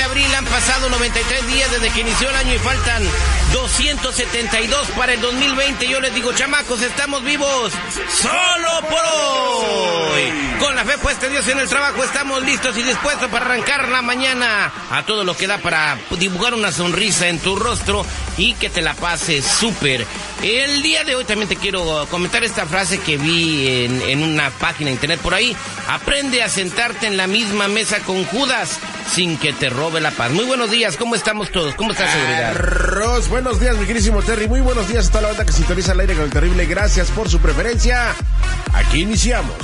De abril han pasado 93 días desde que inició el año y faltan 272 para el 2020. Yo les digo, chamacos, estamos vivos solo por hoy. Con la fe puesta en Dios en el trabajo, estamos listos y dispuestos para arrancar la mañana a todo lo que da para dibujar una sonrisa en tu rostro y que te la pases súper. El día de hoy también te quiero comentar esta frase que vi en, en una página de internet por ahí. Aprende a sentarte en la misma mesa con Judas sin que te robe la paz. Muy buenos días, ¿cómo estamos todos? ¿Cómo está seguridad? Arroz, buenos días, mi querísimo Terry. Muy buenos días a toda la banda que sintoniza el aire con el terrible. Gracias por su preferencia. Aquí iniciamos.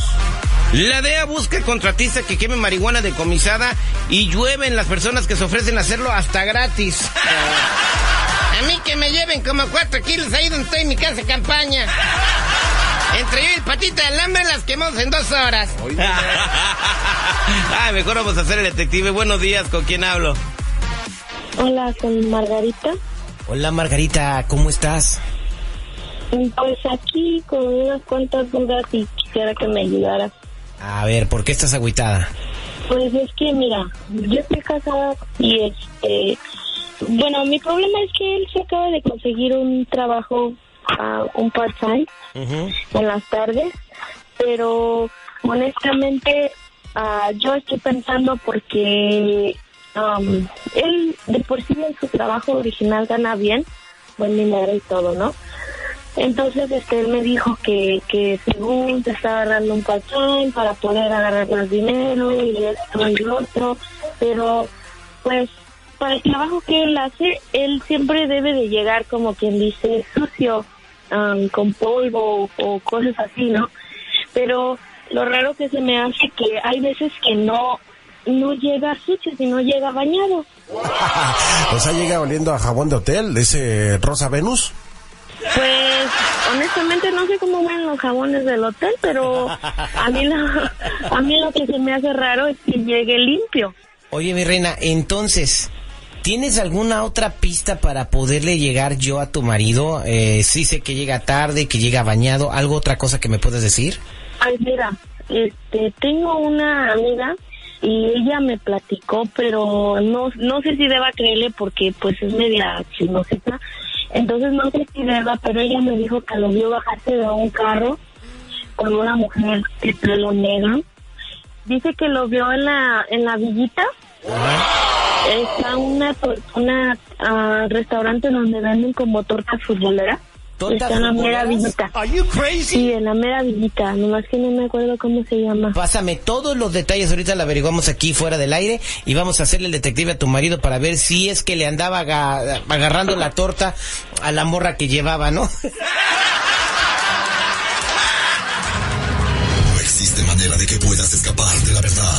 La DEA busca contratista que queme marihuana decomisada y llueven las personas que se ofrecen a hacerlo hasta gratis. A mí que me lleven como cuatro kilos ahí donde estoy en mi casa de campaña. Entre yo y el patita de alambre las quemamos en dos horas. Ay, mejor vamos a hacer el detective. Buenos días, ¿con quién hablo? Hola, con Margarita. Hola Margarita, ¿cómo estás? Pues aquí con unas cuantas dudas y quisiera que me ayudaras. A ver, ¿por qué estás agüitada? Pues es que, mira, yo estoy casada y este. Bueno, mi problema es que él se acaba de conseguir un trabajo, un part-time, en las tardes, pero honestamente ah, yo estoy pensando porque am, él de por sí en su trabajo original gana bien, buen dinero y todo, ¿no? Entonces este él me dijo que, que según se estaba agarrando un part-time para poder agarrar más dinero y esto y lo otro, pero pues para el trabajo que él hace, él siempre debe de llegar como quien dice sucio, am, con polvo o cosas así, ¿no? Pero lo raro que se me hace que hay veces que no no llega sucio, sino llega bañado. O sea, llega oliendo a jabón de hotel, de ese Rosa Venus. Pues honestamente no sé cómo van los jabones del hotel, pero a mí lo, a mí lo que se me hace raro es que llegue limpio. Oye, mi reina, entonces, ¿tienes alguna otra pista para poderle llegar yo a tu marido? Eh, sí sé que llega tarde, que llega bañado, ¿algo otra cosa que me puedes decir? Ay, mira, este, tengo una amiga y ella me platicó, pero no, no sé si deba creerle porque pues es media chismosita. Entonces no sé si deba, pero ella me dijo que lo vio bajarse de un carro con una mujer de pelo negro. Dice que lo vio en la, en la villita. Está una, una ah, restaurante donde venden como tortas futboleras. ¿Tortas Está en la mera villita. Sí, en la mera villita, nomás que no me acuerdo cómo se llama. Pásame todos los detalles, ahorita lo averiguamos aquí fuera del aire y vamos a hacerle el detective a tu marido para ver si es que le andaba aga- agarrando la torta a la morra que llevaba, ¿no? No existe manera de que puedas escapar de la verdad.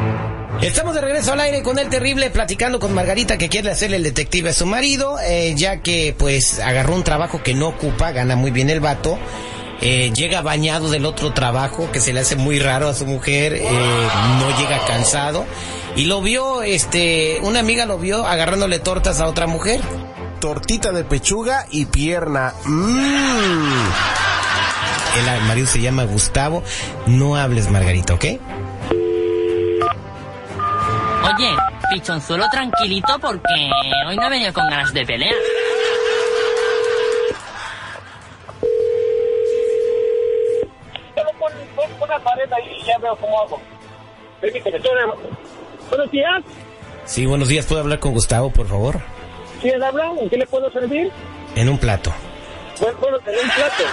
Estamos de regreso al aire con el terrible platicando con Margarita que quiere hacerle el detective a su marido, eh, ya que pues agarró un trabajo que no ocupa, gana muy bien el vato. eh, llega bañado del otro trabajo que se le hace muy raro a su mujer, eh, no llega cansado y lo vio, este, una amiga lo vio agarrándole tortas a otra mujer. Tortita de pechuga y pierna. Mmm. El marido se llama Gustavo. No hables, Margarita, ¿ok? Oye, pichonzuelo tranquilito porque hoy no he venido con ganas de pelear. una pared ahí y ya veo cómo hago. Permíteme, Buenos días. Sí, buenos días. ¿Puedo hablar con Gustavo, por favor? ¿Quién habla? ¿En qué le puedo servir? En un plato. Bueno, bueno en un plato.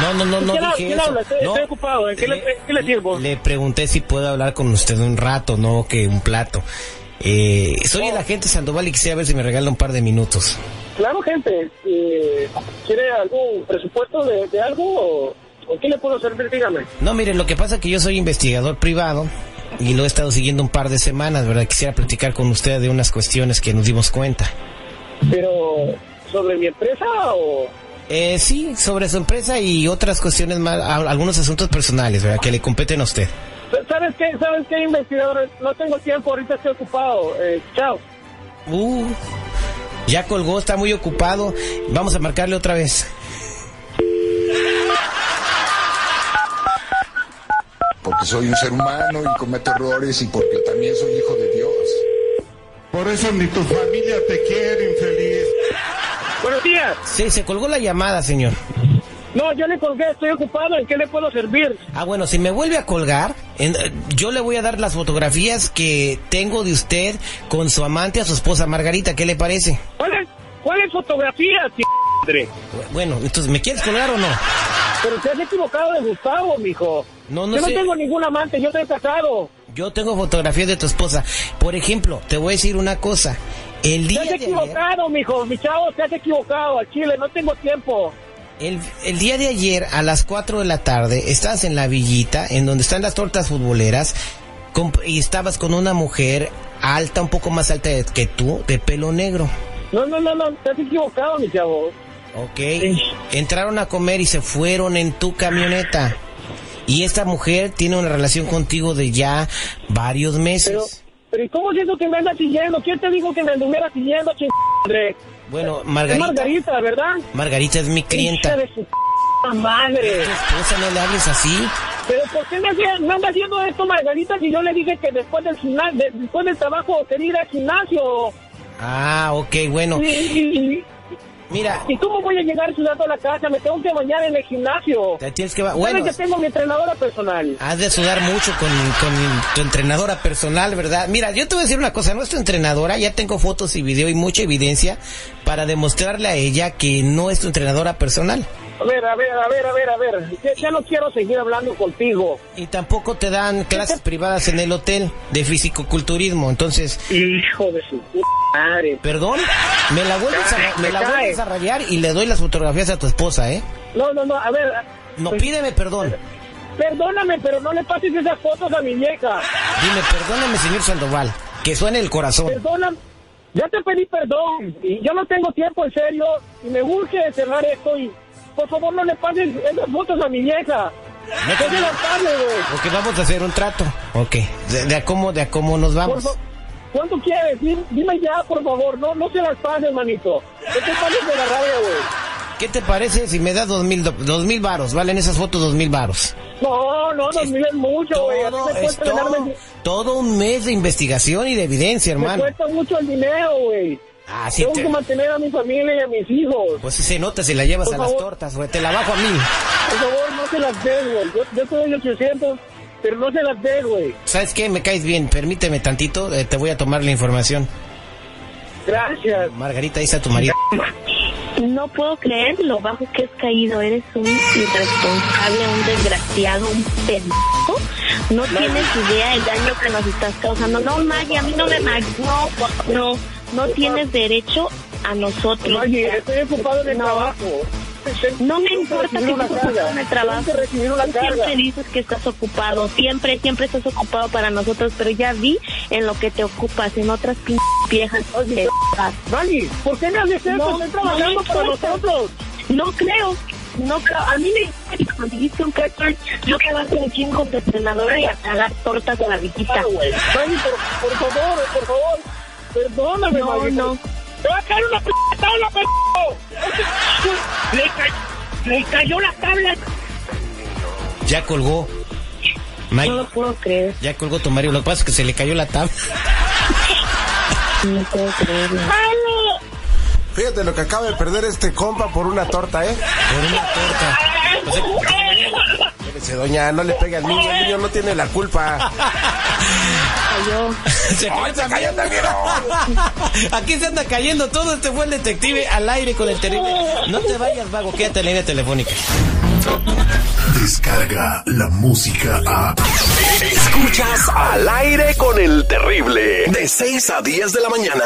No, no, no, no ¿Quién, dije ¿quién eso. habla? Estoy, No. estoy ocupado. ¿En qué le, en qué le sirvo? Le pregunté si puedo hablar con usted un rato, no que un plato. Eh, soy el agente Sandoval y quisiera ver si me regala un par de minutos. Claro, gente. eh, ¿Quiere algún presupuesto de, de algo o, o qué le puedo servir? Dígame. No, mire, lo que pasa es que yo soy investigador privado y lo he estado siguiendo un par de semanas, ¿verdad? Quisiera platicar con usted de unas cuestiones que nos dimos cuenta. Pero, ¿sobre mi empresa o...? Eh, sí, sobre su empresa y otras cuestiones más, a- algunos asuntos personales, ¿verdad? Que le competen a usted. ¿Sabes qué? ¿Sabes qué, investigador? No tengo tiempo, ahorita estoy ocupado. Eh, chao. Uh, ya colgó, está muy ocupado. Vamos a marcarle otra vez. porque soy un ser humano y cometo errores y porque también soy hijo de Dios. Por eso ni tu familia te quiere, infeliz. Buenos días. Sí, se colgó la llamada, señor. No, yo le colgué, estoy ocupado. ¿En qué le puedo servir? Ah, bueno, si me vuelve a colgar, en- eh, yo le voy a dar las fotografías que tengo de usted con su amante, a su esposa Margarita. ¿Qué le parece? ¿Cuáles cuál fotografías? Bueno, entonces, ¿me quieres colgar o no? Pero te has equivocado de Gustavo, mijo. No, no yo sé. no tengo ningún amante, yo estoy casado. Yo tengo fotografías de tu esposa. Por ejemplo, te voy a decir una cosa. El Te día has de ayer, equivocado, mijo. Mi chavo, te has equivocado. Al chile, no tengo tiempo. el, el día de ayer a las 4 de la tarde estabas en la villita, en donde están las tortas futboleras, comp- y estabas con una mujer alta, un poco más alta que tú, de pelo negro. No, no, no, no. Te has equivocado, mi chavo. Ok. Entraron a comer y se fueron en tu camioneta. Y esta mujer tiene una relación contigo de ya varios meses. Pero, pero ¿y cómo siento que me andas siguiendo? ¿Quién te dijo que me anduviera siguiendo, ch... madre? bueno, Es Margarita. Margarita, ¿verdad? Margarita es mi clienta. de su madre. Esposa no le hables así. Pero ¿por qué me, hacía- me anda haciendo esto, Margarita, si yo le dije que después del gimnasio, después del trabajo quería ir al gimnasio? Ah, ok, bueno. Y, y- Mira, ¿Y cómo voy a llegar sudando a la casa? Me tengo que bañar en el gimnasio. te tienes que... Sabes Bueno, que tengo mi entrenadora personal. has de sudar mucho con, con tu entrenadora personal, ¿verdad? Mira, yo te voy a decir una cosa. Nuestra entrenadora, ya tengo fotos y video y mucha evidencia para demostrarle a ella que no es tu entrenadora personal. A ver, a ver, a ver, a ver, a ver. Ya, ya no quiero seguir hablando contigo. Y tampoco te dan clases privadas en el hotel de fisicoculturismo. Entonces, Hijo de su madre. perdón, me la vuelves a, me la vuelves a rayar y le doy las fotografías a tu esposa, ¿eh? No, no, no, a ver. No, pues, pídeme perdón. Perdóname, pero no le pases esas fotos a mi vieja. Dime, perdóname, señor Sandoval. Que suene el corazón. Perdóname. Ya te pedí perdón. Y yo no tengo tiempo, en serio. Y me urge cerrar esto. Y por favor, no le pases esas fotos a mi vieja. No te- güey. Ok, vamos a hacer un trato. Ok, de, de a cómo, de a cómo nos vamos. ¿Cuánto quieres? Dime, dime ya, por favor. No, no se las pases, manito. No te pases de la rabia, güey. ¿Qué te parece si me das dos mil, do- dos mil varos? ¿Valen esas fotos dos mil varos? No, no, dos mil es mucho, güey. Todo, me todo, un mes de investigación y de evidencia, Me hermano. cuesta mucho el dinero, güey. Ah, sí, Tengo te- que mantener a mi familia y a mis hijos. pues sí se nota si la llevas Por a las tortas, güey. Te la bajo a mí. Por favor, no se las des, güey. Yo, yo te doy 800, pero no se las des, güey. ¿Sabes qué? Me caes bien. Permíteme tantito. eh, te voy a tomar la información. Gracias. Margarita, ahí está tu marido. No puedo creer lo bajo que has caído. Eres un irresponsable, un desgraciado, un pendejo. No tienes idea del daño que nos estás causando. No, Maggie, a mí no me... mag- No, no, no tienes derecho a nosotros. Oye, estoy ocupado en el No. trabajo. No me importa que una carga. el trabajo. Que recibir una carga. siempre dices que estás ocupado. Siempre, siempre estás ocupado para nosotros. Pero ya vi en lo que te ocupas, en otras p viejas. Oye, Dani, ¿por qué me haces eso? No, Estoy trabajando no para nosotros. No creo. No creo. A mí me dice que conseguiste un cartón. Yo que vas a aquí con tu entrenadora y a tragar tortas a la riquita. Dani, por, por favor, por favor. Perdóname, No, Maggie. no. ¡Te va a caer una p tabla, p***! Le, ca- le cayó la tabla. Ya colgó. May- No lo puedo creer. ya colgó tu Mario. Lo que pasa es que se le cayó la tabla. No puedo creerlo. Fíjate lo que acaba de perder este compa por una torta, ¿eh? Por una torta. O sea, Doña, no le pegue al niño, el niño no tiene la culpa. Cayó. se cayó también. Aquí se anda cayendo todo. Este el detective al aire con el terrible. No te vayas, vago. Quédate en la línea telefónica. Descarga la música a. Escuchas al aire con el terrible. De 6 a 10 de la mañana.